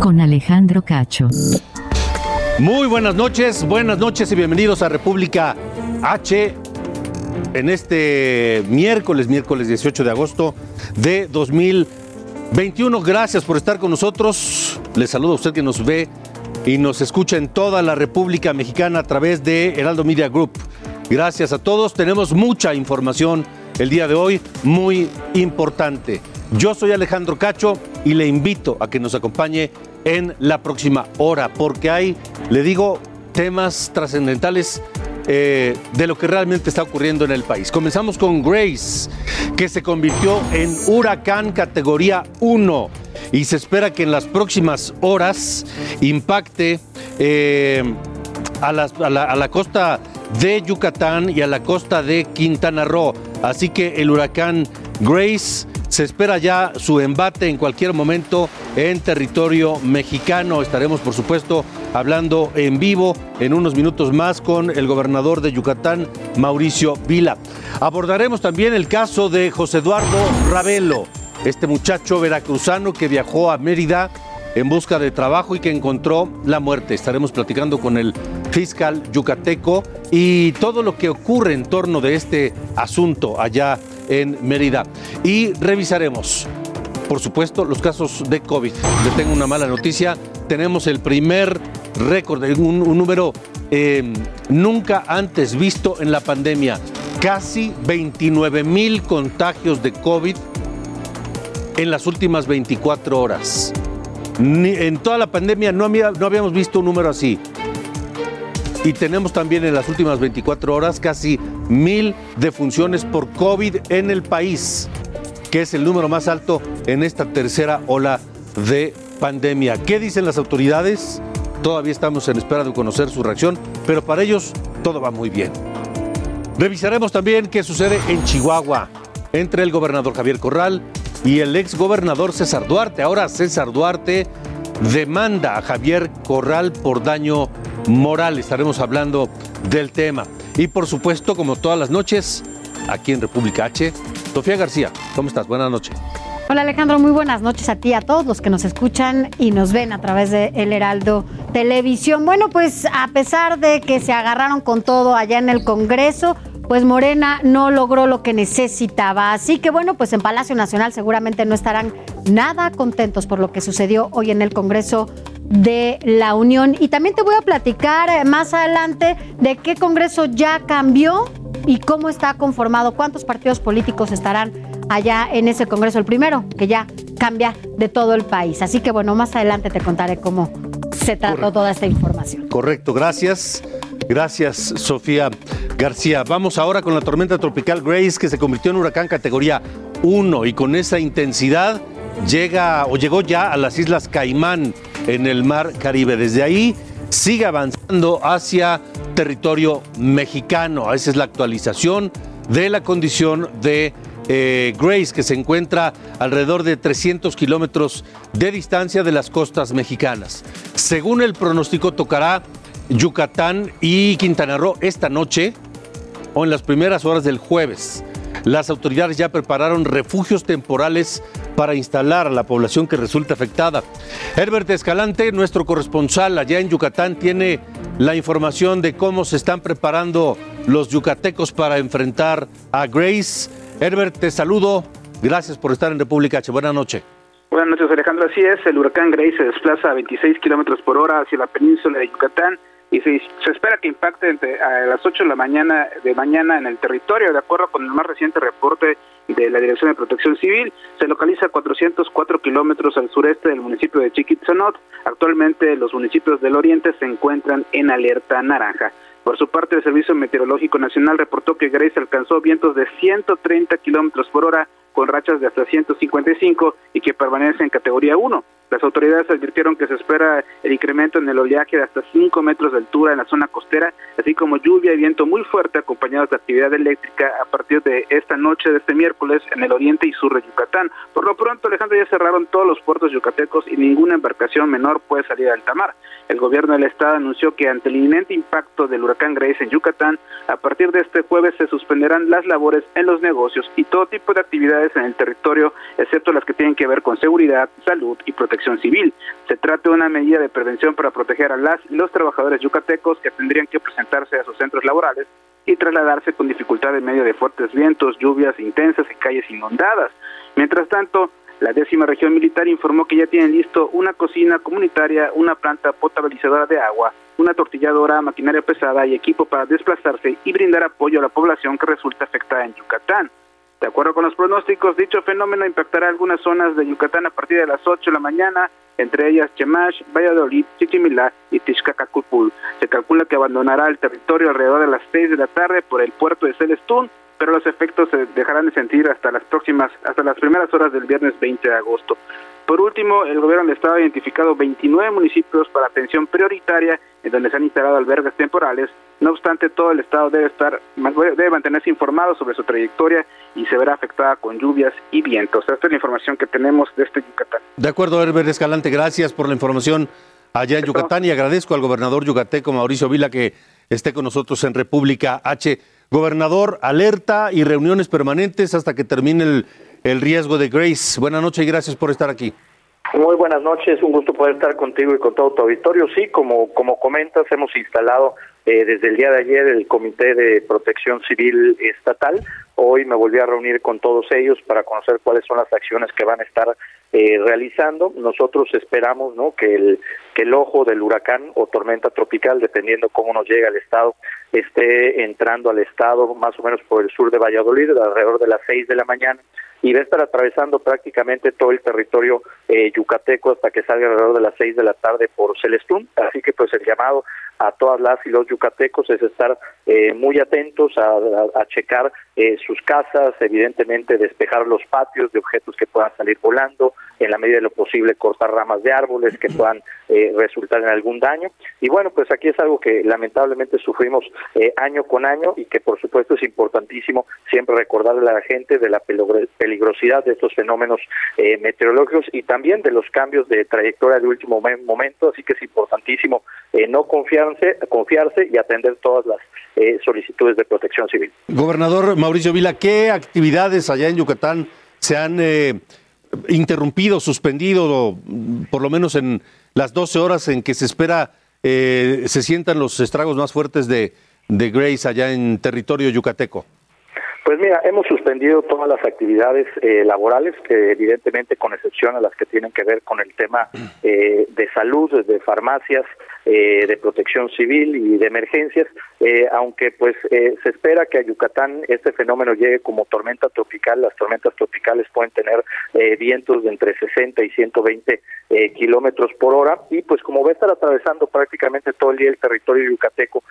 Con Alejandro Cacho. Muy buenas noches, buenas noches y bienvenidos a República H en este miércoles, miércoles 18 de agosto de 2021. Gracias por estar con nosotros. Les saludo a usted que nos ve y nos escucha en toda la República Mexicana a través de Heraldo Media Group. Gracias a todos. Tenemos mucha información el día de hoy, muy importante. Yo soy Alejandro Cacho y le invito a que nos acompañe en la próxima hora, porque hay, le digo, temas trascendentales eh, de lo que realmente está ocurriendo en el país. Comenzamos con Grace, que se convirtió en huracán categoría 1 y se espera que en las próximas horas impacte eh, a, la costa de Yucatán y a la costa de Quintana Roo. Así que el huracán Grace se espera ya su embate en cualquier momento en territorio mexicano. Estaremos, por supuesto, hablando en vivo en unos minutos más con el gobernador de Yucatán, Mauricio Vila. Abordaremos también el caso de José Eduardo Ravelo, este muchacho veracruzano que viajó a Mérida en busca de trabajo y que encontró la muerte. Estaremos platicando con el fiscal yucateco y todo lo que ocurre en torno de este asunto allá en Mérida. Y revisaremos, por supuesto, los casos de COVID. Le tengo una mala noticia. Tenemos el primer récord, un, número eh, nunca antes visto en la pandemia. Casi 29 mil contagios de COVID en las últimas 24 horas. En toda la pandemia no, había- no habíamos visto un número así. Y tenemos también en las últimas 24 horas casi mil defunciones por COVID en el país, que es el número más alto en esta tercera ola de pandemia. ¿Qué dicen las autoridades? Todavía estamos en espera de conocer su reacción, pero para ellos todo va muy bien. Revisaremos también qué sucede en Chihuahua entre el gobernador Javier Corral y el ex gobernador César Duarte. Ahora César Duarte demanda a Javier Corral por daño moral. Estaremos hablando del tema. Y por supuesto, como todas las noches, aquí en República H, Sofía García, ¿cómo estás? Buenas noches. Hola Alejandro, muy buenas noches a ti, a todos los que nos escuchan y nos ven a través de El Heraldo Televisión. Bueno, pues a pesar de que se agarraron con todo allá en el Congreso, pues Morena no logró lo que necesitaba. Así que bueno, pues en Palacio Nacional seguramente no estarán nada contentos por lo que sucedió hoy en el Congreso de la Unión. Y también te voy a platicar eh, más adelante de qué Congreso ya cambió y cómo está conformado, cuántos partidos políticos estarán allá en ese Congreso, el primero, que ya cambia de todo el país. Así que bueno, más adelante te contaré cómo se trató Correcto. toda esta información. Correcto, gracias. Gracias, Sofía García. Vamos ahora con la tormenta tropical Grace, que se convirtió en huracán categoría 1 y con esa intensidad llega o llegó ya a las Islas Caimán en el Mar Caribe. Desde ahí sigue avanzando hacia territorio mexicano. Esa es la actualización de la condición de eh, Grace, que se encuentra alrededor de 300 kilómetros de distancia de las costas mexicanas. Según el pronóstico, tocará Yucatán y Quintana Roo esta noche o en las primeras horas del jueves. Las autoridades ya prepararon refugios temporales para instalar a la población que resulta afectada. Herbert Escalante, nuestro corresponsal allá en Yucatán, tiene la información de cómo se están preparando los yucatecos para enfrentar a Grace. Herbert, te saludo. Gracias por estar en República H. Buenas noches. Buenas noches, Alejandro. Así es, el huracán Grace se desplaza a 26 kilómetros por hora hacia la península de Yucatán y se, se espera que impacte entre, a las 8 de la mañana de mañana en el territorio. De acuerdo con el más reciente reporte de la Dirección de Protección Civil. Se localiza a 404 kilómetros al sureste del municipio de Chiquitzonot. Actualmente los municipios del oriente se encuentran en alerta naranja. Por su parte, el Servicio Meteorológico Nacional reportó que Grace alcanzó vientos de 130 kilómetros por hora con rachas de hasta 155 y que permanece en categoría 1. Las autoridades advirtieron que se espera el incremento en el oleaje de hasta 5 metros de altura en la zona costera, así como lluvia y viento muy fuerte acompañados de actividad eléctrica a partir de esta noche de este miércoles en el oriente y sur de Yucatán. Por lo pronto, Alejandro, ya cerraron todos los puertos yucatecos y ninguna embarcación menor puede salir al mar. El gobierno del estado anunció que ante el inminente impacto del huracán Grace en Yucatán, a partir de este jueves se suspenderán las labores en los negocios y todo tipo de actividades en el territorio, excepto las que tienen que ver con seguridad, salud y protección civil. Se trata de una medida de prevención para proteger a las y los trabajadores yucatecos que tendrían que presentarse a sus centros laborales y trasladarse con dificultad en medio de fuertes vientos, lluvias intensas y calles inundadas. Mientras tanto, la décima región militar informó que ya tienen listo una cocina comunitaria, una planta potabilizadora de agua, una tortilladora, maquinaria pesada y equipo para desplazarse y brindar apoyo a la población que resulta afectada en Yucatán. De acuerdo con los pronósticos, dicho fenómeno impactará algunas zonas de Yucatán a partir de las 8 de la mañana, entre ellas Chemash, Valladolid, Chichimilá y Tixcacacupul. Se calcula que abandonará el territorio alrededor de las 6 de la tarde por el puerto de Celestún, pero los efectos se dejarán de sentir hasta las próximas, hasta las primeras horas del viernes 20 de agosto. Por último, el gobierno del estado ha identificado 29 municipios para atención prioritaria en donde se han instalado albergues temporales. No obstante, todo el estado debe estar debe mantenerse informado sobre su trayectoria y se verá afectada con lluvias y vientos. Esta es la información que tenemos de este Yucatán. De acuerdo, Herbert Escalante, gracias por la información allá en Yucatán y agradezco al gobernador yucateco Mauricio Vila que esté con nosotros en República H. Gobernador, alerta y reuniones permanentes hasta que termine el, el riesgo de Grace. Buenas noches y gracias por estar aquí. Muy buenas noches, un gusto poder estar contigo y con todo tu auditorio. Sí, como, como comentas, hemos instalado eh, desde el día de ayer el Comité de Protección Civil Estatal. Hoy me volví a reunir con todos ellos para conocer cuáles son las acciones que van a estar eh, realizando. Nosotros esperamos ¿no? que, el, que el ojo del huracán o tormenta tropical, dependiendo cómo nos llega al estado, esté entrando al estado más o menos por el sur de Valladolid alrededor de las seis de la mañana y va a estar atravesando prácticamente todo el territorio eh, yucateco hasta que salga alrededor de las seis de la tarde por Celestún. Así que pues el llamado a todas las y los yucatecos es estar eh, muy atentos a, a, checar eh, sus casas, evidentemente despejar los patios de objetos que puedan salir volando, en la medida de lo posible cortar ramas de árboles que puedan eh, resultar en algún daño. Y bueno, pues aquí es algo que lamentablemente sufrimos eh, año con año y que por supuesto es importantísimo siempre recordarle a la gente de la peligrosidad de estos fenómenos eh, meteorológicos y también de los cambios de trayectoria de último momento, así que es importantísimo no confiarse, confiarse y atender todas las solicitudes de protección civil. Gobernador Mauricio Vila, ¿qué actividades allá en Yucatán se han interrumpido, suspendido, por lo menos en las 12 horas en que se espera eh, se sientan los estragos más fuertes de, de Grace allá en territorio yucateco? Pues mira, hemos suspendido todas las actividades eh, laborales, que evidentemente con excepción a las que tienen que ver con el tema eh, de salud, de farmacias, eh, de protección civil y de emergencias, eh, aunque pues eh, se espera que a Yucatán este fenómeno llegue como tormenta tropical, las tormentas tropicales pueden tener vientos de entre 60 y 120 kilómetros por hora. Y pues como va a estar atravesando prácticamente todo el día el territorio yucateco,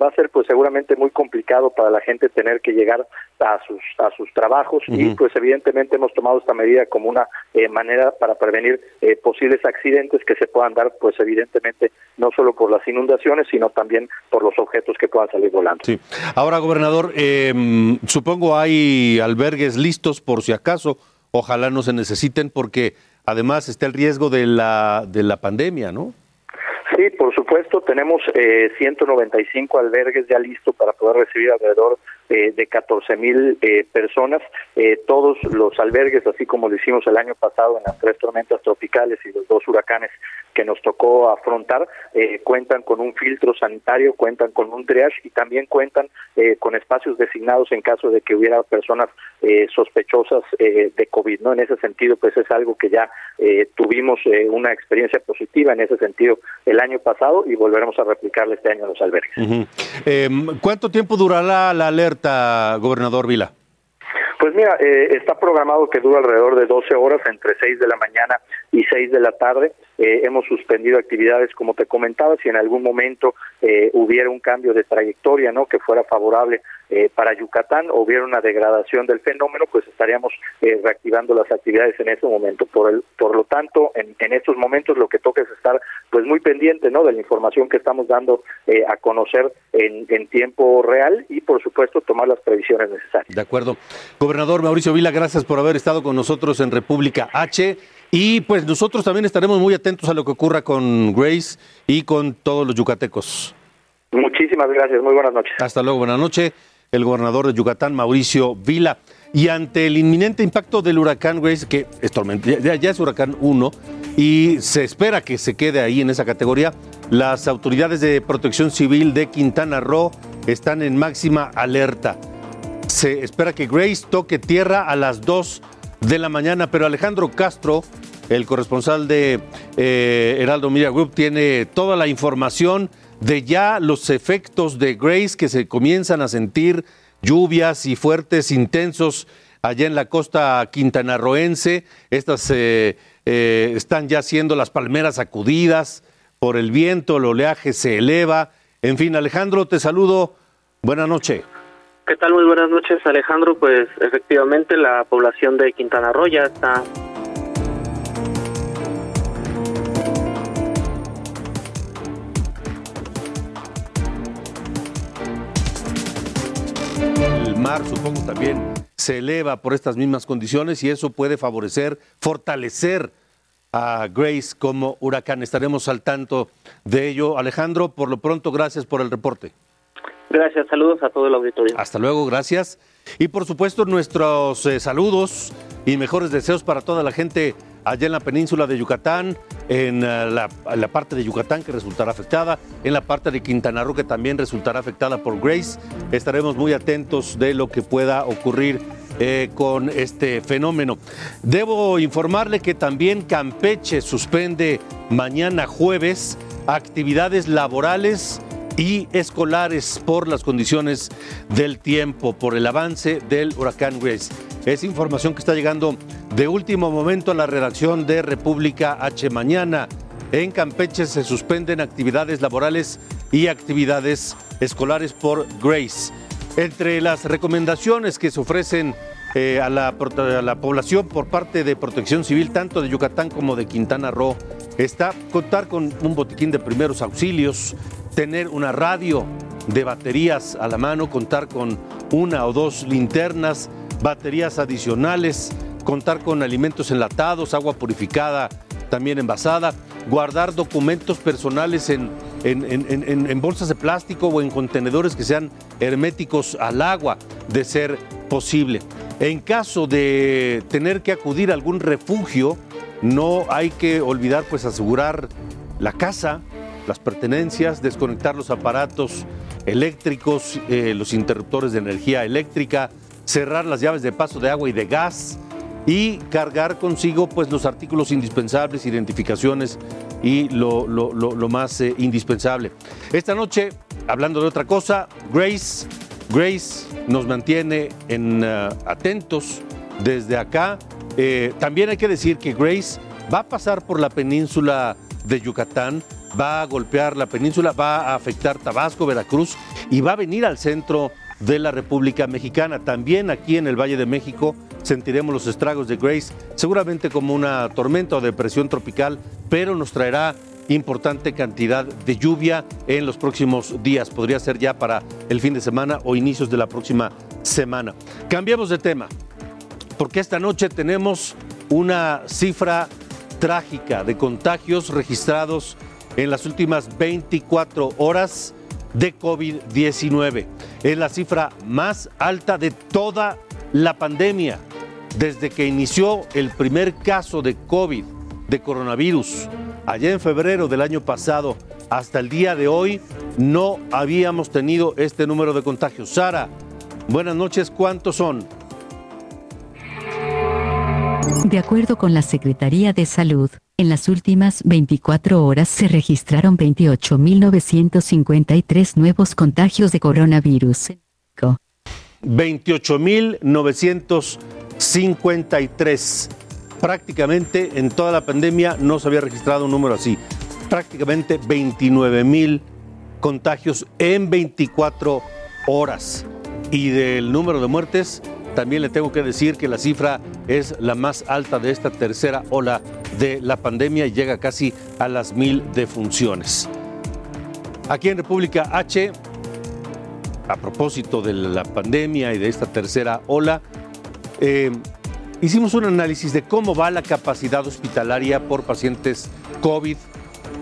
va a ser pues seguramente muy complicado para la gente tener que llegar a sus a sus trabajos. Y pues evidentemente hemos tomado esta medida como una manera para prevenir posibles accidentes que se puedan dar pues evidentemente no solo por las inundaciones, sino también por los objetos que puedan salir volando. Sí. Ahora, gobernador, eh, supongo hay albergues listos por si acaso, ojalá no se necesiten porque además está el riesgo de la, de la pandemia, ¿no? Sí, por supuesto, tenemos eh, 195 albergues ya listos para poder recibir alrededor eh, de 14 mil eh, personas. Eh, todos los albergues, así como lo hicimos el año pasado en las tres tormentas tropicales y los dos huracanes que nos tocó afrontar, eh, cuentan con un filtro sanitario, cuentan con un triage y también cuentan eh, con espacios designados en caso de que hubiera personas eh, sospechosas de COVID. ¿no? En ese sentido, pues es algo que ya tuvimos una experiencia positiva en ese sentido el año pasado y volveremos a replicarle este año a los albergues. Em, ¿Cuánto tiempo durará la alerta, gobernador Vila? Pues mira, eh, está programado que dura alrededor de 12 horas, entre 6 de la mañana y 6 de la tarde. Eh, hemos suspendido actividades, como te comentaba, si en algún momento eh, hubiera un cambio de trayectoria, ¿no? Que fuera favorable eh, para Yucatán o hubiera una degradación del fenómeno, pues estaríamos reactivando las actividades en ese momento. Por el, por lo tanto, en, estos momentos lo que toca es estar, pues, muy pendiente, ¿no? De la información que estamos dando a conocer en, en tiempo real y, por supuesto, tomar las previsiones necesarias. De acuerdo. Gobernador Mauricio Vila, gracias por haber estado con nosotros en República H. Y pues nosotros también estaremos muy atentos a lo que ocurra con Grace y con todos los yucatecos. Muchísimas gracias, muy buenas noches. Hasta luego, buenas noches. El gobernador de Yucatán, Mauricio Vila. Y ante el inminente impacto del huracán Grace, que es tormenta, ya, ya es huracán 1, y se espera que se quede ahí en esa categoría, las autoridades de protección civil de Quintana Roo están en máxima alerta. Se espera que Grace toque tierra a las 2 de la mañana, pero Alejandro Castro, el corresponsal de eh, Heraldo Media Group, tiene toda la información de ya los efectos de Grace que se comienzan a sentir lluvias y fuertes intensos allá en la costa quintanarroense. Estas eh, eh, están ya siendo las palmeras sacudidas por el viento, el oleaje se eleva. En fin, Alejandro, te saludo. Buenas noches. ¿Qué tal? Muy buenas noches, Alejandro. Pues efectivamente la población de Quintana Roo ya está mar, supongo, también se eleva por estas mismas condiciones y eso puede favorecer, fortalecer a Grace como huracán. Estaremos al tanto de ello. Alejandro, por lo pronto, gracias por el reporte. Gracias, saludos a todo el auditorio. Hasta luego, gracias. Y por supuesto, nuestros eh, saludos y mejores deseos para toda la gente allá en la península de Yucatán, en eh, la, en la parte de Yucatán que resultará afectada, en la parte de Quintana Roo que también resultará afectada por Grace. Estaremos muy atentos de lo que pueda ocurrir eh, con este fenómeno. Debo informarle que también Campeche suspende mañana jueves actividades laborales y escolares por las condiciones del tiempo, por el avance del huracán Grace. Es información que está llegando de último momento a la redacción de República H. Mañana en Campeche se suspenden actividades laborales y actividades escolares por Grace. Entre las recomendaciones que se ofrecen eh, a, la, a la población por parte de Protección Civil, tanto de Yucatán como de Quintana Roo, está contar con un botiquín de primeros auxilios, tener una radio de baterías a la mano, contar con una o dos linternas, baterías adicionales, contar con alimentos enlatados, agua purificada también envasada, guardar documentos personales en, bolsas de plástico o en contenedores que sean herméticos al agua, de ser posible. En caso de tener que acudir a algún refugio, no hay que olvidar pues asegurar la casa, las pertenencias, desconectar los aparatos eléctricos, eh, los interruptores de energía eléctrica, cerrar las llaves de paso de agua y de gas y cargar consigo pues los artículos indispensables, identificaciones y lo, lo- lo- más eh, indispensable. Esta noche, hablando de otra cosa, Grace, Grace nos mantiene en, eh, atentos desde acá. También hay que decir que Grace va a pasar por la península de Yucatán, va a golpear la península, va a afectar Tabasco, Veracruz y va a venir al centro de la República Mexicana. También aquí en el Valle de México sentiremos los estragos de Grace, seguramente como una tormenta o depresión tropical, pero nos traerá importante cantidad de lluvia en los próximos días. Podría ser ya para el fin de semana o inicios de la próxima semana. Cambiamos de tema porque esta noche tenemos una cifra trágica de contagios registrados en las últimas 24 horas de COVID-19. Es la cifra más alta de toda la pandemia. Desde que inició el primer caso de COVID, de coronavirus, allá en febrero del año pasado, hasta el día de hoy, no habíamos tenido este número de contagios. Sara, buenas noches, ¿cuántos son? De acuerdo con la Secretaría de Salud, en las últimas 24 horas se registraron 28.953 nuevos contagios de coronavirus. Co- 28.953. Prácticamente en toda la pandemia no se había registrado un número así. Prácticamente 29.000 contagios en 24 horas. Y del número de muertes, también le tengo que decir que la cifra es la más alta de esta tercera ola de la pandemia y llega casi a las mil defunciones. Aquí en República H, a propósito de la pandemia y de esta tercera ola, eh, hicimos un análisis de cómo va la capacidad hospitalaria por pacientes COVID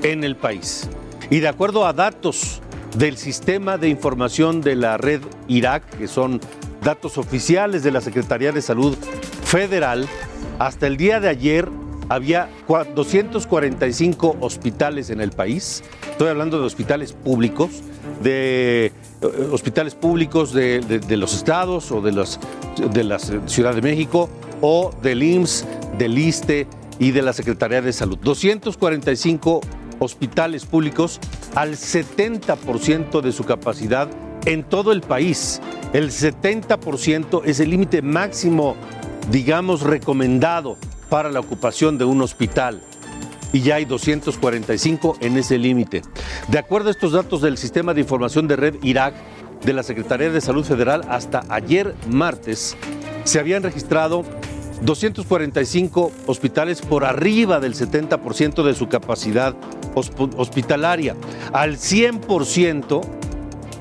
en el país. Y de acuerdo a datos del sistema de información de la red Irak, que son datos oficiales de la Secretaría de Salud Federal, hasta el día de ayer había 245 hospitales en el país. Estoy hablando de hospitales públicos, de eh, hospitales públicos de, los estados o de, de la Ciudad de México o del IMSS, del ISTE y de la Secretaría de Salud. 245 hospitales públicos al 70% de su capacidad en todo el país. El 70% es el límite máximo, digamos, recomendado para la ocupación de un hospital. Y ya hay 245 en ese límite. De acuerdo a estos datos del Sistema de Información de Red Irak de la Secretaría de Salud Federal, hasta ayer martes se habían registrado 245 hospitales por arriba del 70% de su capacidad hospitalaria. Al 100%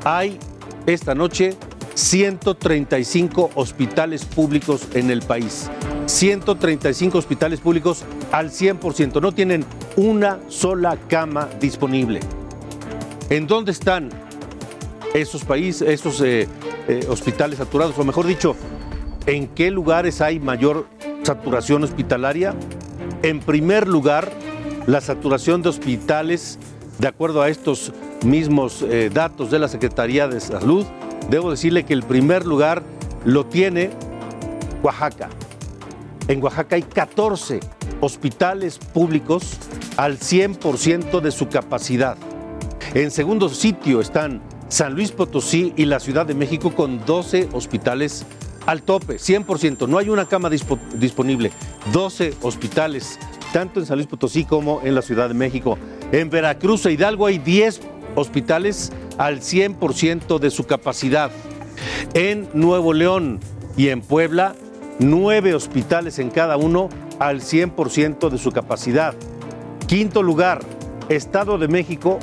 hay esta noche 135 hospitales públicos en el país. 135 hospitales públicos al 100%. No tienen una sola cama disponible. ¿En dónde están esos países, esos eh, eh, hospitales saturados? O mejor dicho, ¿En qué lugares hay mayor saturación hospitalaria? En primer lugar, la saturación de hospitales, de acuerdo a estos mismos eh, datos de la Secretaría de Salud, debo decirle que el primer lugar lo tiene Oaxaca. En Oaxaca hay 14 hospitales públicos al 100% de su capacidad. En segundo sitio están San Luis Potosí y la Ciudad de México con 12 hospitales al tope, 100%. No hay una cama disponible. 12 hospitales, tanto en San Luis Potosí como en la Ciudad de México. En Veracruz e Hidalgo hay 10 hospitales al 100% de su capacidad. En Nuevo León y en Puebla, 9 hospitales en cada uno al 100% de su capacidad. Quinto lugar, Estado de México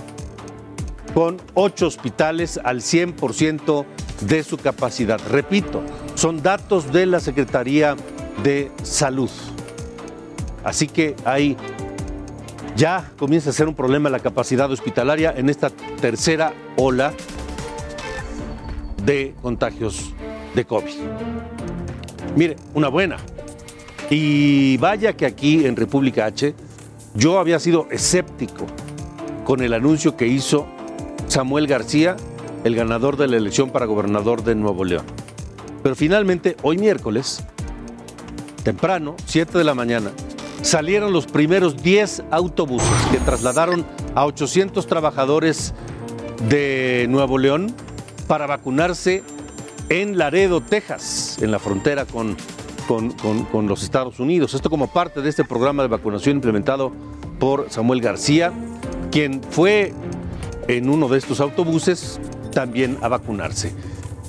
con 8 hospitales al 100% de su capacidad. Repito, son datos de la Secretaría de Salud. Así que ahí ya comienza a ser un problema la capacidad hospitalaria en esta tercera ola de contagios de COVID. Mire, una buena. Y vaya que aquí en República H yo había sido escéptico con el anuncio que hizo Samuel García el ganador de la elección para gobernador de Nuevo León. Pero finalmente, hoy miércoles, temprano, 7 de la mañana, salieron los primeros 10 autobuses que trasladaron a 800 trabajadores de Nuevo León para vacunarse en Laredo, Texas, en la frontera con, con, con, los Estados Unidos. Esto como parte de este programa de vacunación implementado por Samuel García, quien fue en uno de estos autobuses también a vacunarse.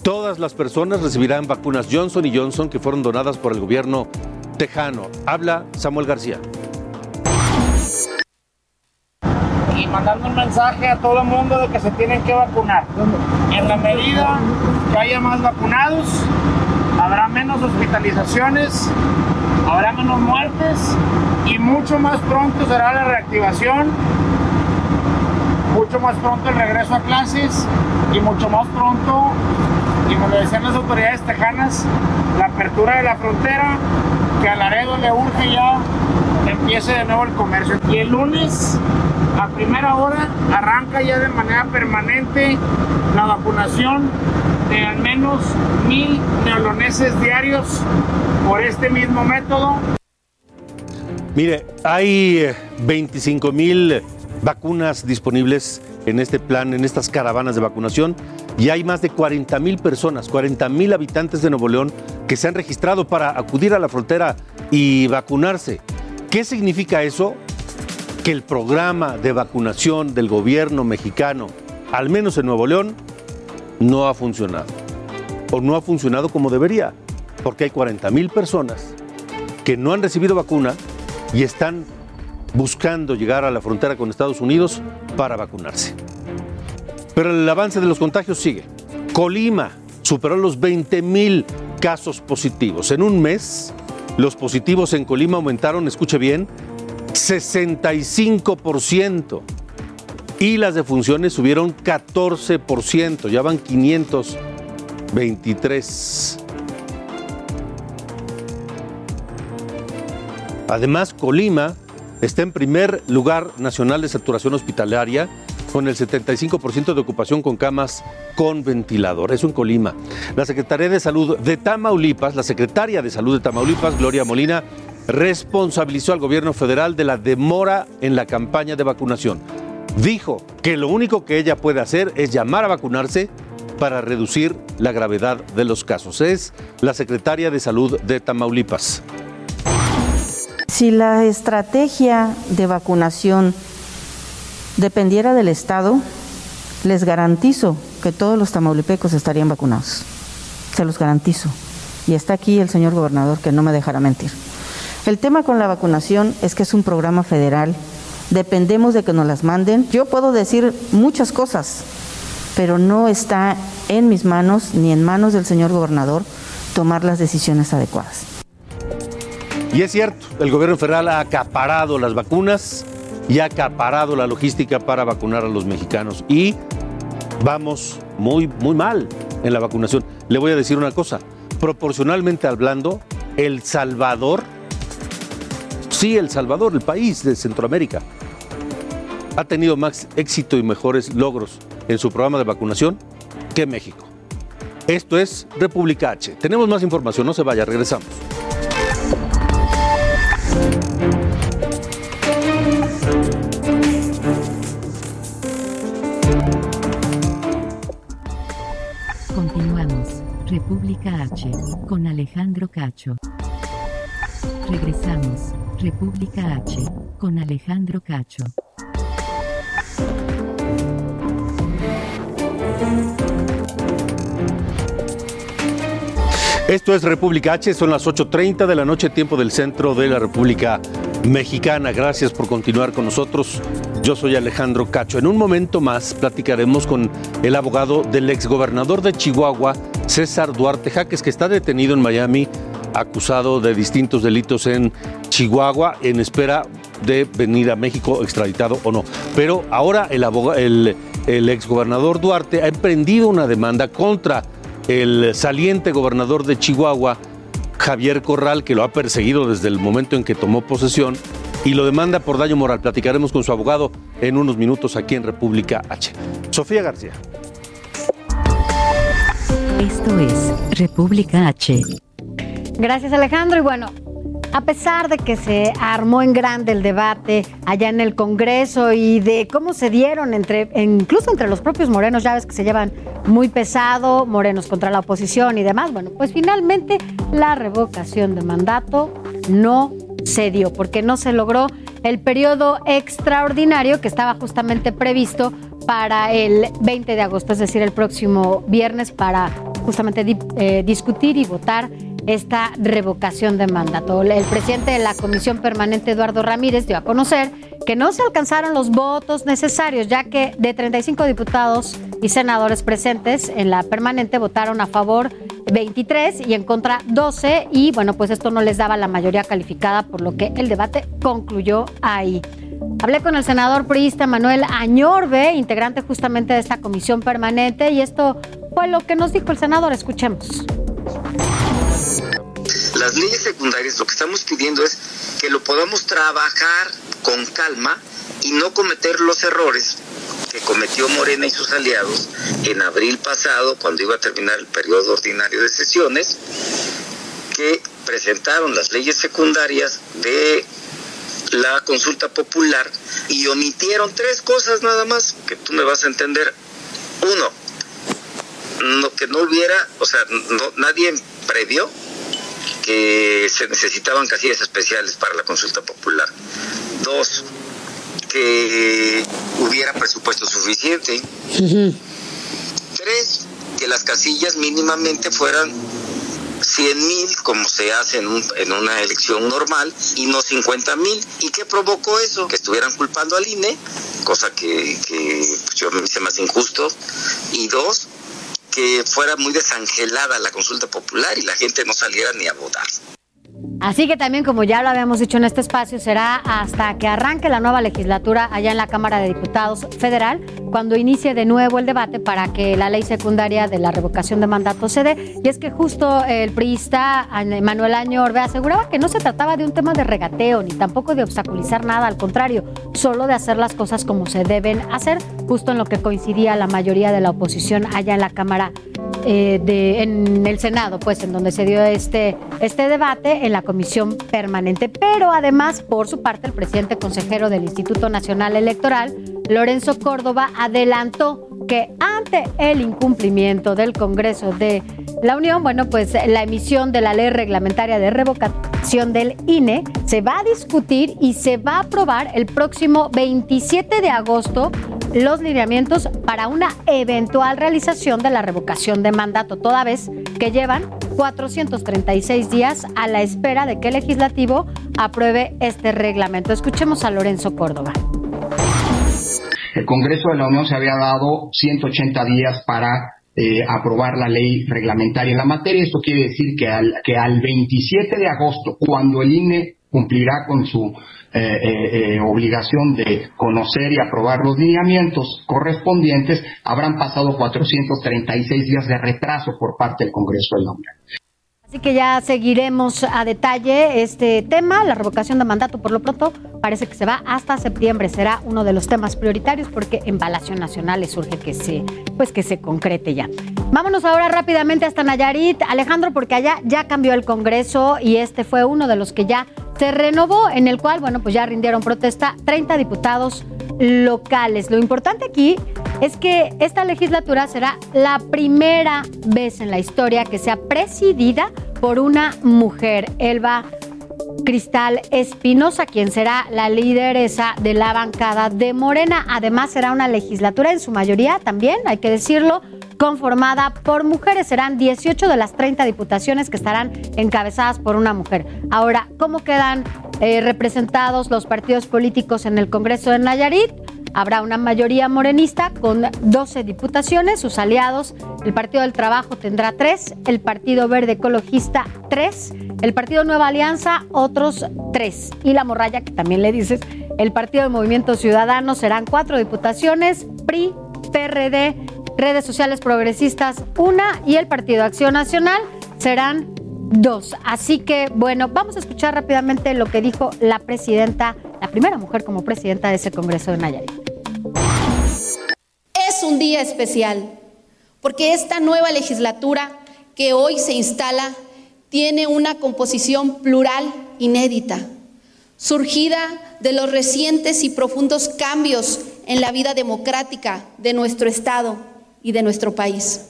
Todas las personas recibirán vacunas Johnson y Johnson que fueron donadas por el gobierno tejano. Habla Samuel García. Y mandando un mensaje a todo el mundo de que se tienen que vacunar. En la medida que haya más vacunados, habrá menos hospitalizaciones, habrá menos muertes y mucho más pronto será la reactivación mucho más pronto el regreso a clases y mucho más pronto, y me lo decían las autoridades tejanas, la apertura de la frontera, que a Laredo le urge ya empiece de nuevo el comercio. Y el lunes, a primera hora, arranca ya de manera permanente la vacunación de al menos mil neoloneses diarios por este mismo método. Mire, hay 25 mil vacunas disponibles en este plan, en estas caravanas de vacunación, y hay más de 40 mil personas, 40 mil habitantes de Nuevo León que se han registrado para acudir a la frontera y vacunarse. ¿Qué significa eso? Que el programa de vacunación del gobierno mexicano, al menos en Nuevo León, no ha funcionado. O no ha funcionado como debería, porque hay 40 mil personas que no han recibido vacuna y están buscando llegar a la frontera con Estados Unidos para vacunarse. Pero el avance de los contagios sigue. Colima superó los 20 mil casos positivos. En un mes, los positivos en Colima aumentaron, escuche bien, 65%. Y las defunciones subieron 14%, ya van 523. Además, Colima está en primer lugar nacional de saturación hospitalaria con el 75% de ocupación con camas con ventilador. Eso en Colima. La Secretaría de Salud de Tamaulipas, la secretaria de Salud de Tamaulipas, Gloria Molina, responsabilizó al gobierno federal de la demora en la campaña de vacunación. Dijo que lo único que ella puede hacer es llamar a vacunarse para reducir la gravedad de los casos. Es la secretaria de Salud de Tamaulipas. Si la estrategia de vacunación dependiera del Estado, les garantizo que todos los tamaulipecos estarían vacunados. Se los garantizo. Y está aquí el señor gobernador que no me dejará mentir. El tema con la vacunación es que es un programa federal. Dependemos de que nos las manden. Yo puedo decir muchas cosas, pero no está en mis manos ni en manos del señor gobernador tomar las decisiones adecuadas. Y es cierto, el gobierno federal ha acaparado las vacunas y ha acaparado la logística para vacunar a los mexicanos. Y vamos muy, muy mal en la vacunación. Le voy a decir una cosa, proporcionalmente hablando, El Salvador, sí, El Salvador, el país de Centroamérica, ha tenido más éxito y mejores logros en su programa de vacunación que México. Esto es República H. Tenemos más información, no se vaya, regresamos. República H. Con Alejandro Cacho. Regresamos. República H. Con Alejandro Cacho. Esto es República H, son las 8.30 de la noche, tiempo del centro de la República Mexicana. Gracias por continuar con nosotros. Yo soy Alejandro Cacho. En un momento más platicaremos con el abogado del exgobernador de Chihuahua, César Duarte Jaques, que está detenido en Miami, acusado de distintos delitos en Chihuahua, en espera de venir a México extraditado o no. Pero ahora el, el, exgobernador Duarte ha emprendido una demanda contra el saliente gobernador de Chihuahua, Javier Corral, que lo ha perseguido desde el momento en que tomó posesión y lo demanda por daño moral. Platicaremos con su abogado en unos minutos aquí en República H. Sofía García. Esto es República H. Gracias Alejandro y bueno, a pesar de que se armó en grande el debate allá en el Congreso y de cómo se dieron entre, incluso entre los propios morenos, ya ves que se llevan muy pesado, morenos contra la oposición y demás, bueno, pues finalmente la revocación de mandato no se dio, porque no se logró el periodo extraordinario que estaba justamente previsto para el 20 de agosto, es decir, el próximo viernes, para justamente eh, discutir y votar esta revocación de mandato. El presidente de la Comisión Permanente, Eduardo Ramírez, dio a conocer que no se alcanzaron los votos necesarios, ya que de 35 diputados y senadores presentes en la permanente votaron a favor 23 y en contra 12 y bueno, pues esto no les daba la mayoría calificada, por lo que el debate concluyó ahí. Hablé con el senador priista Manuel Añorbe, integrante justamente de esta comisión permanente, y esto fue lo que nos dijo el senador. Escuchemos. Las leyes secundarias lo que estamos pidiendo es que lo podamos trabajar con calma y no cometer los errores que cometió Morena y sus aliados en abril pasado, cuando iba a terminar el periodo ordinario de sesiones, que presentaron las leyes secundarias de la consulta popular y omitieron tres cosas nada más que tú me vas a entender. Uno, no, que no hubiera, o sea, no, nadie previó que se necesitaban casillas especiales para la consulta popular. Dos, que hubiera presupuesto suficiente. Tres, que las casillas mínimamente fueran 100 mil, como se hace en, un- en una elección normal, y no 50 mil. ¿Y qué provocó eso? Que estuvieran culpando al INE, cosa que, que pues, yo me hice más injusto. Y dos, que fuera muy desangelada la consulta popular y la gente no saliera ni a votar. Así que también, como ya lo habíamos dicho en este espacio, será hasta que arranque la nueva legislatura allá en la Cámara de Diputados Federal, cuando inicie de nuevo el debate para que la ley secundaria de la revocación de mandato se dé. Y es que justo el priista Manuel Año Orbe aseguraba que no se trataba de un tema de regateo ni tampoco de obstaculizar nada, al contrario, solo de hacer las cosas como se deben hacer, justo en lo que coincidía la mayoría de la oposición allá en la Cámara eh, en el Senado, pues en donde se dio este, este debate en la comisión permanente. Pero además, por su parte, el presidente consejero del Instituto Nacional Electoral, Lorenzo Córdoba, adelantó que ante el incumplimiento del Congreso de la Unión, bueno, pues la emisión de la ley reglamentaria de revocación del INE se va a discutir y se va a aprobar el próximo 27 de agosto los lineamientos para una eventual realización de la revocación de mandato, toda vez que llevan 436 días a la espera de que el legislativo apruebe este reglamento. Escuchemos a Lorenzo Córdoba. El Congreso de la Unión se había dado 180 días para eh, aprobar la ley reglamentaria en la materia. Esto quiere decir que al, que al 27 de agosto, cuando el INE cumplirá con su eh, eh, eh, obligación de conocer y aprobar los lineamientos correspondientes, habrán pasado 436 días de retraso por parte del Congreso de la Unión. Así que ya seguiremos a detalle este tema, la revocación de mandato por lo pronto parece que se va hasta septiembre, será uno de los temas prioritarios porque en Palacio Nacional les surge que se pues que se concrete ya. Vámonos ahora rápidamente hasta Nayarit, Alejandro, porque allá ya cambió el Congreso y este fue uno de los que ya se renovó, en el cual, bueno, pues ya rindieron protesta 30 diputados locales. Lo importante aquí es que esta legislatura será la primera vez en la historia que sea presidida por una mujer, Elba Cristal Espinosa, quien será la lideresa de la bancada de Morena. Además, será una legislatura en su mayoría también, hay que decirlo, conformada por mujeres. Serán 18 de las 30 diputaciones que estarán encabezadas por una mujer. Ahora, ¿cómo quedan eh, representados los partidos políticos en el Congreso de Nayarit? Habrá una mayoría morenista con 12 diputaciones, sus aliados, el Partido del Trabajo tendrá 3, el Partido Verde Ecologista 3, el Partido Nueva Alianza otros 3 y la morralla que también le dices, el Partido del Movimiento Ciudadano serán 4 diputaciones, PRI, PRD, redes sociales progresistas una y el Partido Acción Nacional serán dos. Así que bueno, vamos a escuchar rápidamente lo que dijo la presidenta, la primera mujer como presidenta de ese Congreso de Nayarit. Es un día especial porque esta nueva legislatura que hoy se instala tiene una composición plural inédita, surgida de los recientes y profundos cambios en la vida democrática de nuestro Estado y de nuestro país.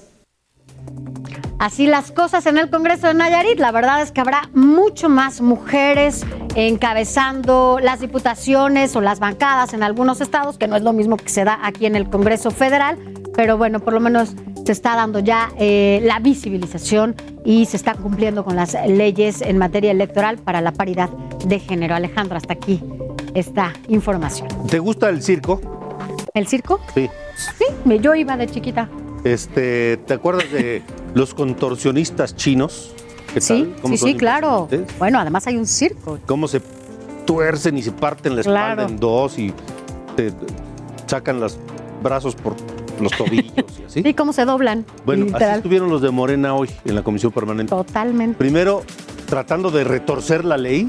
Así las cosas en el Congreso de Nayarit. La verdad es que habrá mucho más mujeres encabezando las diputaciones o las bancadas en algunos estados, que no es lo mismo que se da aquí en el Congreso Federal, pero bueno, por lo menos se está dando ya eh, la visibilización y se está cumpliendo con las leyes en materia electoral para la paridad de género. Alejandro, hasta aquí esta información. ¿Te gusta el circo? ¿El circo? Sí. Sí, yo iba de chiquita. Este, ¿Te acuerdas de los contorsionistas chinos? ¿Qué Sí, tal? ¿Cómo sí, sí, claro. Bueno, además hay un circo. Cómo se tuercen y se parten la espalda Claro. en dos y te sacan los brazos por los tobillos y así. ¿Y cómo se doblan? Bueno, así Literal. estuvieron los de Morena hoy en la comisión permanente. Totalmente. Primero, tratando de retorcer la ley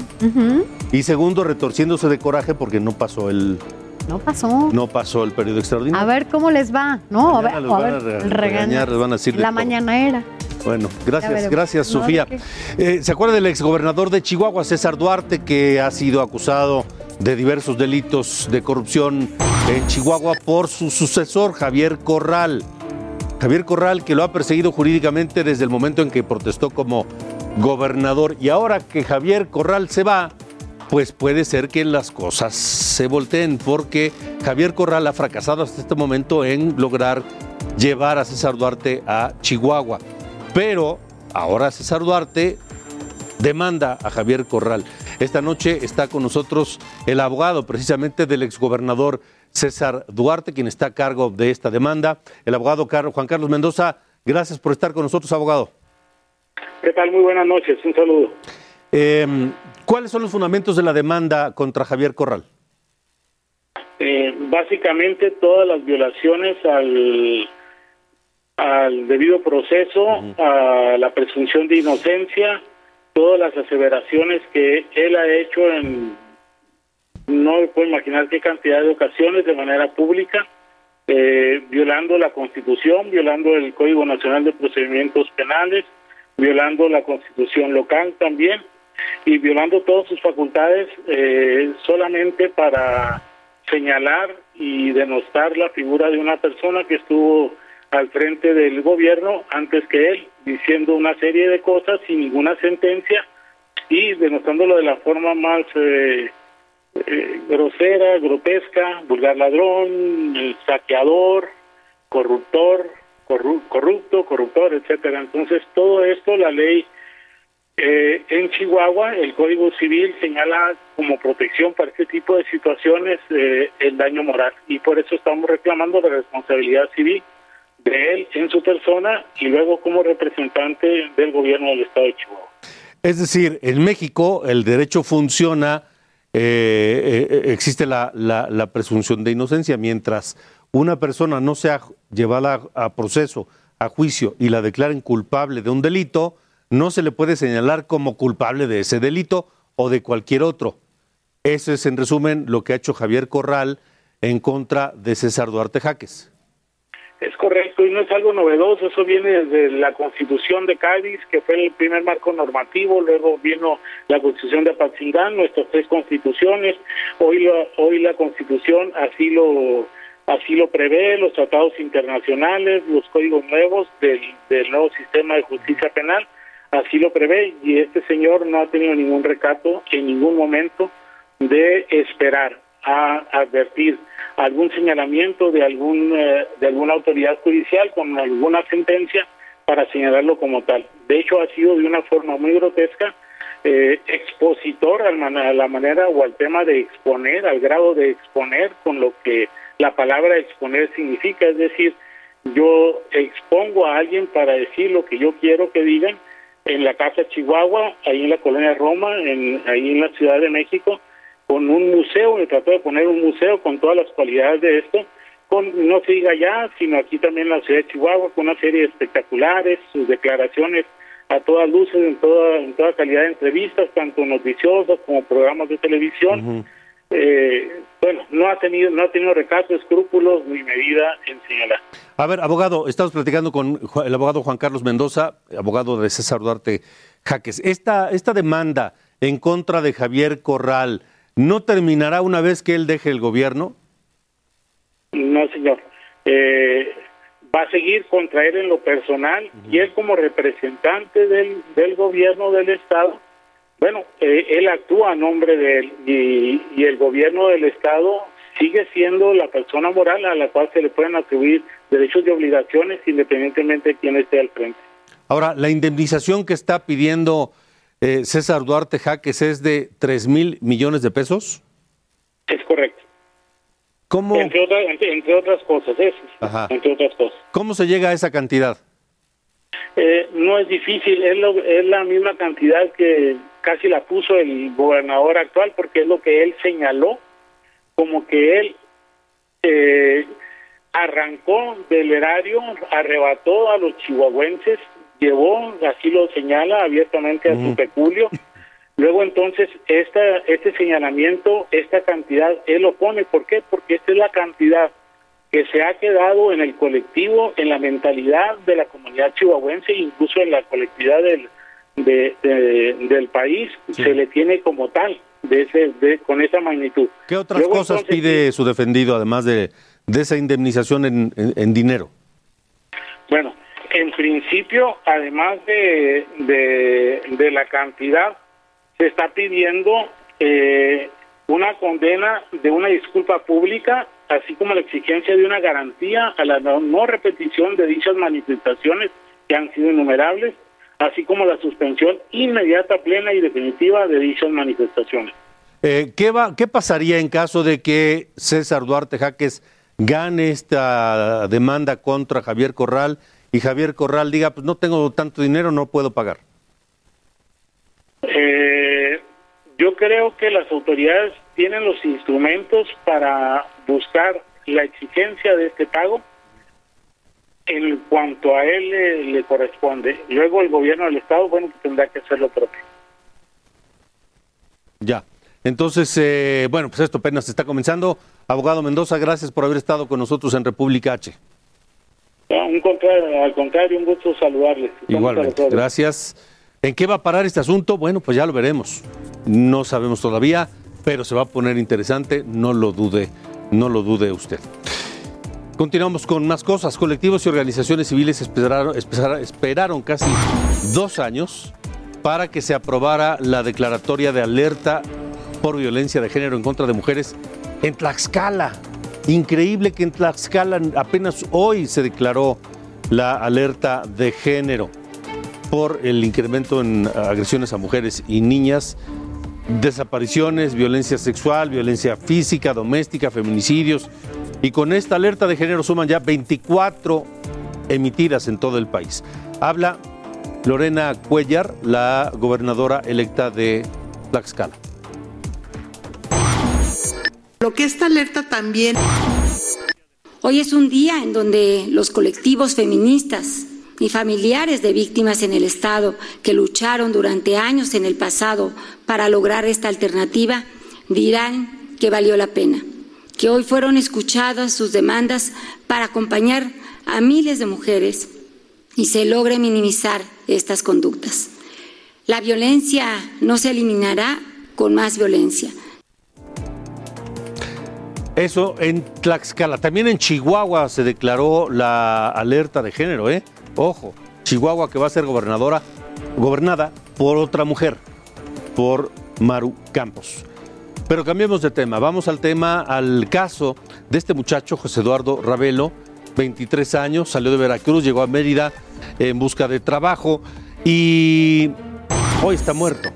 y segundo, retorciéndose de coraje porque no pasó el, No pasó. no pasó el periodo extraordinario. A ver cómo les va. No, a ver, los van a regañar, les van a decir de La mañana era. Bueno, gracias, gracias No, Sofía. ¿de Eh, ¿Se acuerda del exgobernador de Chihuahua, César Duarte, que ha sido acusado de diversos delitos de corrupción en Chihuahua por su sucesor, Javier Corral. Javier Corral, que lo ha perseguido jurídicamente desde el momento en que protestó como gobernador. Y ahora que Javier Corral se va, pues puede ser que las cosas se volteen, porque Javier Corral ha fracasado hasta este momento en lograr llevar a César Duarte a Chihuahua. Pero ahora César Duarte demanda a Javier Corral. Esta noche está con nosotros el abogado precisamente del exgobernador César Duarte, quien está a cargo de esta demanda. El abogado Juan Carlos Mendoza, gracias por estar con nosotros, abogado. ¿Qué tal? Muy buenas noches, un saludo. Em, ¿Cuáles son los fundamentos de la demanda contra Javier Corral? Eh, básicamente todas las violaciones al, al debido proceso, a la presunción de inocencia, todas las aseveraciones que él ha hecho en, no puedo imaginar qué cantidad de ocasiones de manera pública, eh, violando la Constitución, violando el Código Nacional de Procedimientos Penales, violando la Constitución local también y violando todas sus facultades eh, solamente para señalar y denostar la figura de una persona que estuvo al frente del gobierno antes que él, diciendo una serie de cosas sin ninguna sentencia y denostándolo de la forma más eh, eh, grosera, grotesca, vulgar ladrón, saqueador, corruptor, corrupto, corruptor, etcétera. Entonces todo esto la ley eh, en Chihuahua el Código Civil señala como protección para este tipo de situaciones el daño moral y por eso estamos reclamando la responsabilidad civil de él en su persona y luego como representante del gobierno del estado de Chihuahua. Es decir, en México el derecho funciona, eh, eh, existe la, la, presunción de inocencia, mientras una persona no sea llevada a, proceso, a juicio y la declaren culpable de un delito, no se le puede señalar como culpable de ese delito o de cualquier otro. Eso es, en resumen, lo que ha hecho Javier Corral en contra de César Duarte Jaques. Es correcto, y no es algo novedoso, eso viene desde la Constitución de Cádiz, que fue el primer marco normativo, luego vino la Constitución de Apatzingán, nuestras tres constituciones, hoy la, hoy la Constitución así lo así lo prevé, los tratados internacionales, los códigos nuevos del, del nuevo sistema de justicia penal, así lo prevé, y este señor no ha tenido ningún recato en ningún momento de esperar a advertir algún señalamiento de algún eh, de alguna autoridad judicial con alguna sentencia para señalarlo como tal. De hecho, ha sido de una forma muy grotesca eh, expositor a la manera o al tema de exponer, al grado de exponer con lo que la palabra exponer significa, es decir, yo expongo a alguien para decir lo que yo quiero que digan en la Casa Chihuahua, ahí en la colonia Roma, en, ahí en la Ciudad de México, con un museo, me trató de poner un museo con todas las cualidades de esto, con, no se diga ya, sino aquí también en la ciudad de Chihuahua, con una serie de espectaculares, sus declaraciones a todas luces, en toda, en toda calidad de entrevistas, tanto noticiosas como programas de televisión. Eh, bueno, no ha tenido, no ha tenido recato, escrúpulos ni medida en señalar. A ver, abogado, estamos platicando con el abogado Juan Carlos Mendoza, abogado de César Duarte Jaques. Esta, esta demanda en contra de Javier Corral, ¿no terminará una vez que él deje el gobierno? No, señor. Eh, va a seguir contra él en lo personal y él como representante del, del gobierno del Estado, bueno, eh, él actúa a nombre de él y, y el gobierno del Estado sigue siendo la persona moral a la cual se le pueden atribuir derechos y obligaciones independientemente de quién esté al frente. Ahora, la indemnización que está pidiendo eh, César Duarte Jaques es de 3 mil millones de pesos? Es correcto. ¿Cómo? Entre, otras cosas, eso. Entre otras cosas. ¿Cómo se llega a esa cantidad? Eh, no es difícil, es, es la misma cantidad que casi la puso el gobernador actual, porque es lo que él señaló, como que él eh, arrancó del erario, arrebató a los chihuahuenses llevó, así lo señala abiertamente a su peculio. Luego entonces esta, este señalamiento, esta cantidad, él lo pone. ¿Por qué? Porque esta es la cantidad que se ha quedado en el colectivo, en la mentalidad de la comunidad chihuahuense, incluso en la colectividad del, del país, se le tiene como tal. de ese, de, con esa magnitud. ¿Qué otras cosas pide su defendido, además de, de esa indemnización en, en, dinero? Bueno, en principio, además de, de, de la cantidad, se está pidiendo eh, una condena de una disculpa pública, así como la exigencia de una garantía a la no repetición de dichas manifestaciones que han sido innumerables, así como la suspensión inmediata, plena y definitiva de dichas manifestaciones. Eh, ¿qué, va, ¿Qué pasaría en caso de que César Duarte Jaques gane esta demanda contra Javier Corral y Javier Corral diga, pues no tengo tanto dinero, no puedo pagar? Eh, yo creo que las autoridades tienen los instrumentos para buscar la exigencia de este pago en cuanto a él le, corresponde. Luego el gobierno del Estado, bueno, pues tendrá que hacer lo propio. Ya. Entonces, eh, bueno, pues esto apenas está comenzando. Abogado Mendoza, gracias por haber estado con nosotros en República H. un contrario, al contrario, un gusto saludarles. Igualmente, gracias. ¿En qué va a parar este asunto? Bueno, pues ya lo veremos. No sabemos todavía, pero se va a poner interesante, no lo dude, no lo dude usted. Continuamos con más cosas. Colectivos y organizaciones civiles esperaron, casi dos años para que se aprobara la declaratoria de alerta por violencia de género en contra de mujeres en Tlaxcala. Increíble que en Tlaxcala apenas hoy se declaró la alerta de género por el incremento en agresiones a mujeres y niñas, desapariciones, violencia sexual, violencia física, doméstica, feminicidios y con esta alerta de género suman ya 24 emitidas en todo el país. Habla Lorena Cuellar, la gobernadora electa de Tlaxcala. Lo que esta alerta también... Hoy es un día en donde los colectivos feministas y familiares de víctimas en el Estado que lucharon durante años en el pasado para lograr esta alternativa dirán que valió la pena que hoy fueron escuchadas sus demandas para acompañar a miles de mujeres y se logre minimizar estas conductas. La violencia no se eliminará con más violencia. Eso en Tlaxcala. También en Chihuahua se declaró la alerta de género, ¿eh? Ojo, Chihuahua que va a ser gobernadora, gobernada por otra mujer, por Maru Campos. Pero cambiemos de tema. Vamos al tema, al caso de este muchacho, José Eduardo Ravelo, 23 años, salió de Veracruz, llegó a Mérida en busca de trabajo y hoy está muerto.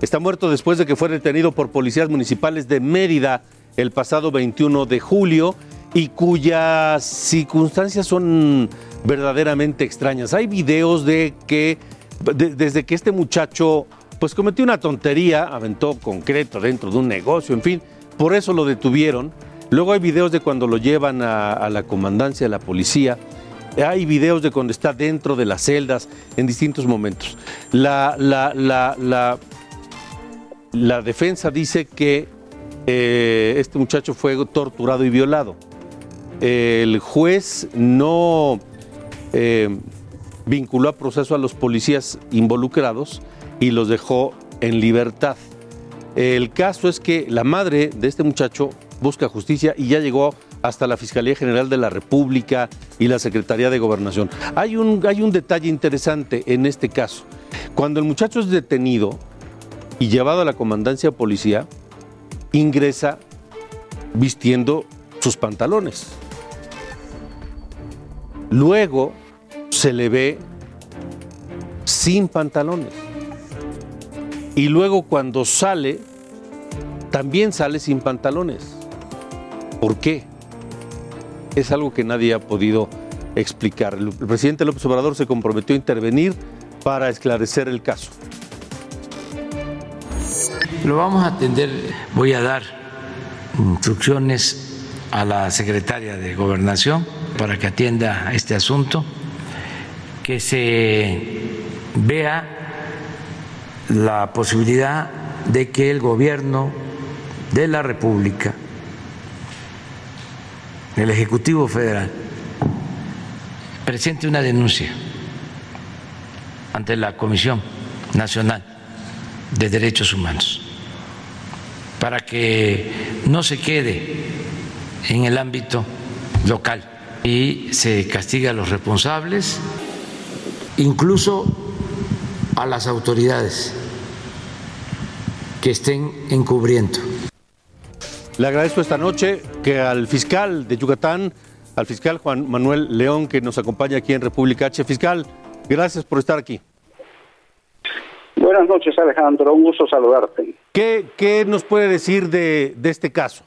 Está muerto después de que fue detenido por policías municipales de Mérida el pasado 21 de julio y cuyas circunstancias son verdaderamente extrañas. Hay videos de que desde que este muchacho pues cometió una tontería, aventó concreto dentro de un negocio, en fin, por eso lo detuvieron. Luego hay videos de cuando lo llevan a, la comandancia de la policía. Hay videos de cuando está dentro de las celdas en distintos momentos. La, la, la, la defensa dice que eh, este muchacho fue torturado y violado. El juez no eh, vinculó a proceso a los policías involucrados y los dejó en libertad. El caso es que la madre de este muchacho busca justicia y ya llegó hasta la Fiscalía General de la República y la Secretaría de Gobernación. Hay un, hay un detalle interesante en este caso. Cuando el muchacho es detenido y llevado a la comandancia de policía, ingresa vistiendo sus pantalones. Luego se le ve sin pantalones y luego cuando sale, también sale sin pantalones. ¿Por qué? Es algo que nadie ha podido explicar. El presidente López Obrador se comprometió a intervenir para esclarecer el caso. Lo vamos a atender, voy a dar instrucciones a la secretaria de Gobernación para que atienda este asunto, que se vea la posibilidad de que el gobierno de la República, el Ejecutivo Federal, presente una denuncia ante la Comisión Nacional de Derechos Humanos para que no se quede en el ámbito local y se castiga a los responsables, incluso a las autoridades que estén encubriendo. Le agradezco esta noche que al fiscal de Yucatán, al fiscal Juan Manuel León, que nos acompaña aquí en República H. Fiscal, gracias por estar aquí. Buenas noches, Alejandro. Un gusto saludarte. ¿Qué, qué nos puede decir de, de este caso?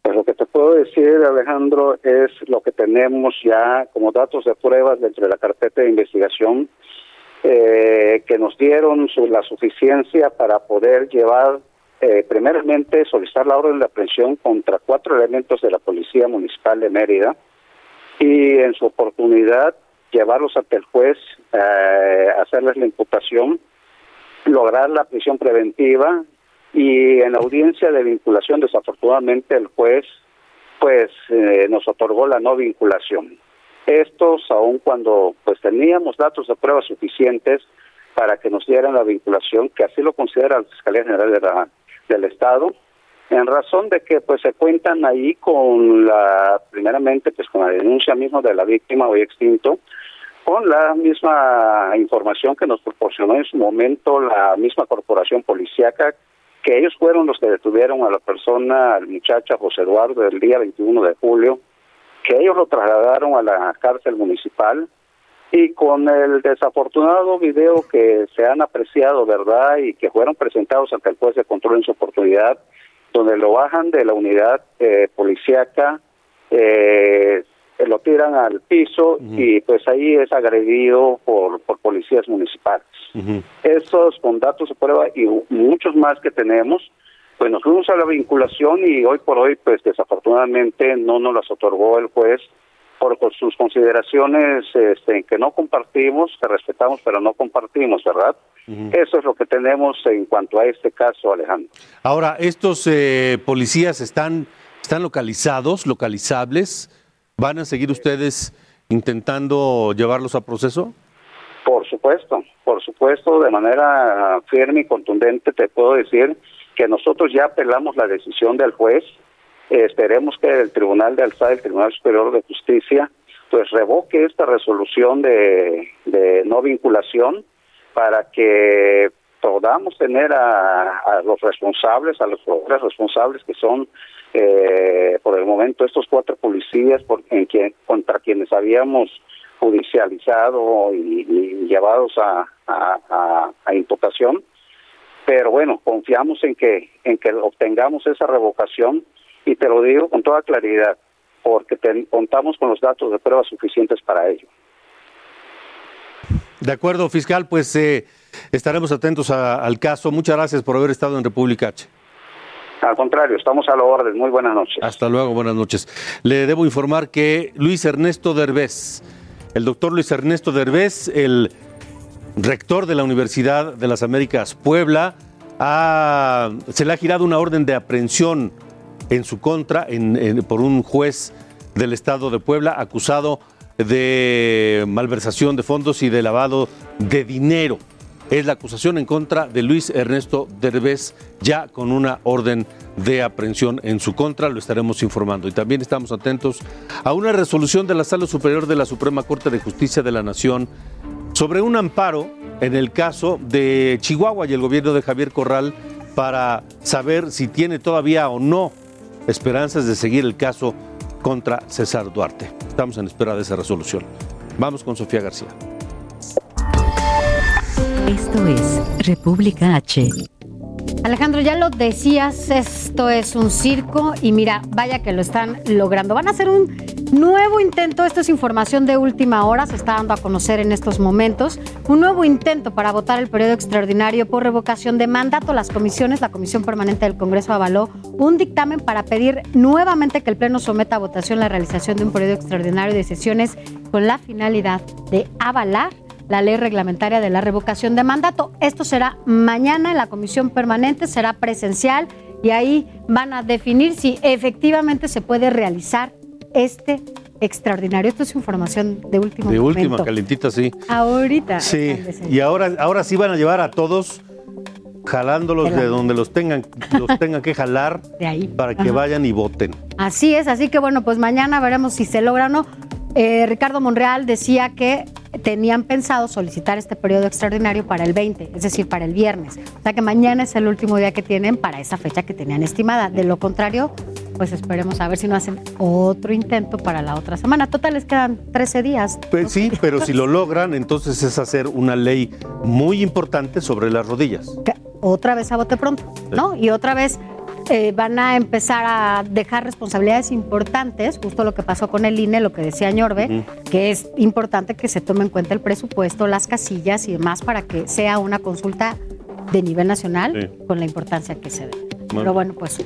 Pues lo que te puedo decir, Alejandro, es lo que tenemos ya como datos de pruebas dentro de la carpeta de investigación eh, que nos dieron su, la suficiencia para poder llevar, eh, primeramente, solicitar la orden de aprehensión contra cuatro elementos de la Policía Municipal de Mérida y en su oportunidad llevarlos ante el juez, eh, hacerles la imputación, lograr la prisión preventiva y en la audiencia de vinculación, desafortunadamente, el juez pues eh, nos otorgó la no vinculación. Estos, aun cuando pues teníamos datos de pruebas suficientes para que nos dieran la vinculación, que así lo considera la Fiscalía General de la, del Estado, en razón de que pues se cuentan ahí con la, primeramente pues con la denuncia misma de la víctima hoy extinto, con la misma información que nos proporcionó en su momento la misma corporación policíaca, que ellos fueron los que detuvieron a la persona, al muchacho José Eduardo, el día 21 de julio, que ellos lo trasladaron a la cárcel municipal y con el desafortunado video que se han apreciado, ¿verdad? Y que fueron presentados ante el juez de control en su oportunidad, donde lo bajan de la unidad eh, policíaca, eh, lo tiran al piso y pues ahí es agredido por, por policías municipales. Estos con datos de prueba y muchos más que tenemos, pues nos fuimos a la vinculación y hoy por hoy pues desafortunadamente no nos las otorgó el juez por, sus consideraciones este, que no compartimos, que respetamos pero no compartimos, ¿verdad? Eso es lo que tenemos en cuanto a este caso, Alejandro. Ahora, ¿estos eh, policías están, están localizados, localizables? ¿Van a seguir ustedes intentando llevarlos a proceso? Por supuesto, por supuesto, de manera firme y contundente te puedo decir que nosotros ya apelamos la decisión del juez. Eh, esperemos que el Tribunal de Alzada, el Tribunal Superior de Justicia, pues revoque esta resolución de, no vinculación para que podamos tener a, a los responsables, a los responsables que son eh, por el momento estos cuatro policías contra quienes habíamos judicializado y, llevados a, a, a, imputación pero bueno confiamos en que en que obtengamos esa revocación y te lo digo con toda claridad porque contamos con los datos de pruebas suficientes para ello de acuerdo, fiscal, pues eh, estaremos atentos a, al caso. Muchas gracias por haber estado en República H. Al contrario, estamos a la orden. Muy buenas noches. Hasta luego, buenas noches. Le debo informar que Luis Ernesto Derbez, el doctor Luis Ernesto Derbez, el rector de la Universidad de las Américas Puebla, se le ha girado una orden de aprehensión en su contra por un juez del estado de Puebla acusado de malversación de fondos y de lavado de dinero. Es la acusación en contra de Luis Ernesto Derbez, ya con una orden de aprehensión en su contra, lo estaremos informando. Y también estamos atentos a una resolución de la Sala Superior de la Suprema Corte de Justicia de la Nación sobre un amparo en el caso de Chihuahua y el gobierno de Javier Corral para saber si tiene todavía o no esperanzas de seguir el caso contra César Duarte. Estamos en espera de esa resolución. Vamos con Sofía García. Esto es República H. Alejandro, ya lo decías, esto es un circo y mira, vaya que lo están logrando. Van a hacer un nuevo intento, esto es información de última hora, se está dando a conocer en estos momentos, un nuevo intento para votar el periodo extraordinario por revocación de mandato. Las comisiones, la Comisión Permanente del Congreso avaló un dictamen para pedir nuevamente que el Pleno someta a votación la realización de un periodo extraordinario de sesiones con la finalidad de avalar la ley reglamentaria de la revocación de mandato. Esto será mañana en la comisión permanente, será presencial y ahí van a definir si efectivamente se puede realizar este extraordinario. Esto es información de último De momento. última, calentita, sí. Ahorita. Sí, y ahora, ahora sí van a llevar a todos jalándolos de, donde los tengan, los tengan que jalar para que vayan y voten. Así es, así que bueno, pues mañana veremos si se logra o no. Eh, Ricardo Monreal decía que tenían pensado solicitar este periodo extraordinario para el 20, es decir, para el viernes. O sea que mañana es el último día que tienen para esa fecha que tenían estimada. De lo contrario, pues esperemos a ver si no hacen otro intento para la otra semana. Total, les quedan 13 días. Pues sí, pero si lo logran, entonces es hacer una ley muy importante sobre las rodillas. Otra vez a bote pronto, ¿no? Y otra vez eh, van a empezar a dejar responsabilidades importantes, justo lo que pasó con el INE, lo que decía Ñorbe, que es importante que se tome en cuenta el presupuesto, las casillas y demás para que sea una consulta de nivel nacional con la importancia que se dé. Pero bueno, pues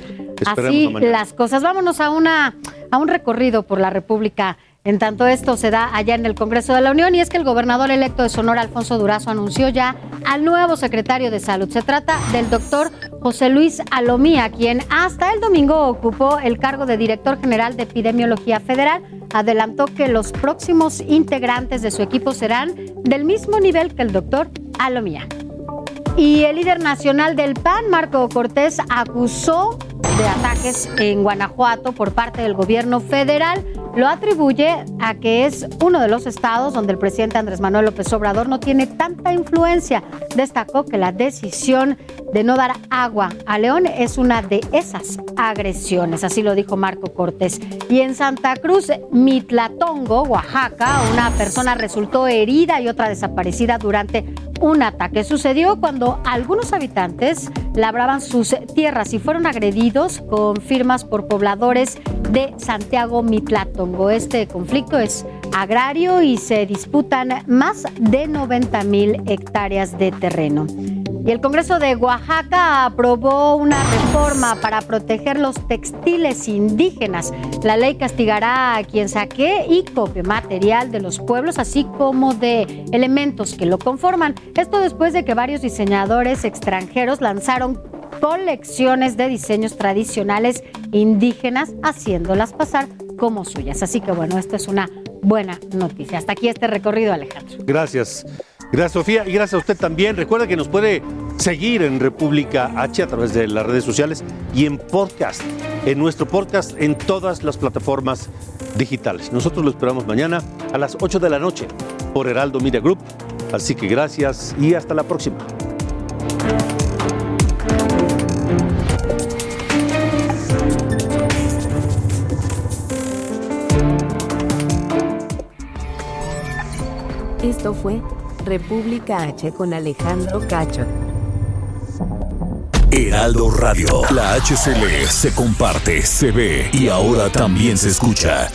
así las cosas. Vámonos a una a un recorrido por la República en tanto esto se da allá en el Congreso de la Unión y es que el gobernador electo de Sonora, Alfonso Durazo, anunció ya al nuevo secretario de Salud. Se trata del doctor José Luis Alomía, quien hasta el domingo ocupó el cargo de director general de Epidemiología Federal. Adelantó que los próximos integrantes de su equipo serán del mismo nivel que el doctor Alomía. Y el líder nacional del PAN, Marco Cortés, acusó de ataques en Guanajuato por parte del gobierno federal. Lo atribuye a que es uno de los estados donde el presidente Andrés Manuel López Obrador no tiene tanta influencia. Destacó que la decisión de no dar agua a León es una de esas agresiones, así lo dijo Marco Cortés. Y en Santa Cruz, Mitlatongo, Oaxaca, una persona resultó herida y otra desaparecida durante un ataque. Sucedió cuando algunos habitantes labraban sus tierras y fueron agredidos con firmas por pobladores de Santiago Mitlatongo. Este conflicto es agrario y se disputan más de 90 mil hectáreas de terreno. Y el Congreso de Oaxaca aprobó una reforma para proteger los textiles indígenas. La ley castigará a quien saque y copie material de los pueblos, así como de elementos que lo conforman. Esto después de que varios diseñadores extranjeros lanzaron colecciones de diseños tradicionales indígenas, haciéndolas pasar como suyas. Así que bueno, esta es una buena noticia. Hasta aquí este recorrido, Alejandro. Gracias. Gracias, Sofía, y gracias a usted también. Recuerda que nos puede seguir en República H a través de las redes sociales y en podcast, en nuestro podcast en todas las plataformas digitales. Nosotros lo esperamos mañana a las 8 de la noche por Heraldo Media Group. Así que gracias y hasta la próxima. Esto fue República H con Alejandro Cacho. Heraldo Radio, la HCL se comparte, se ve y ahora también se escucha.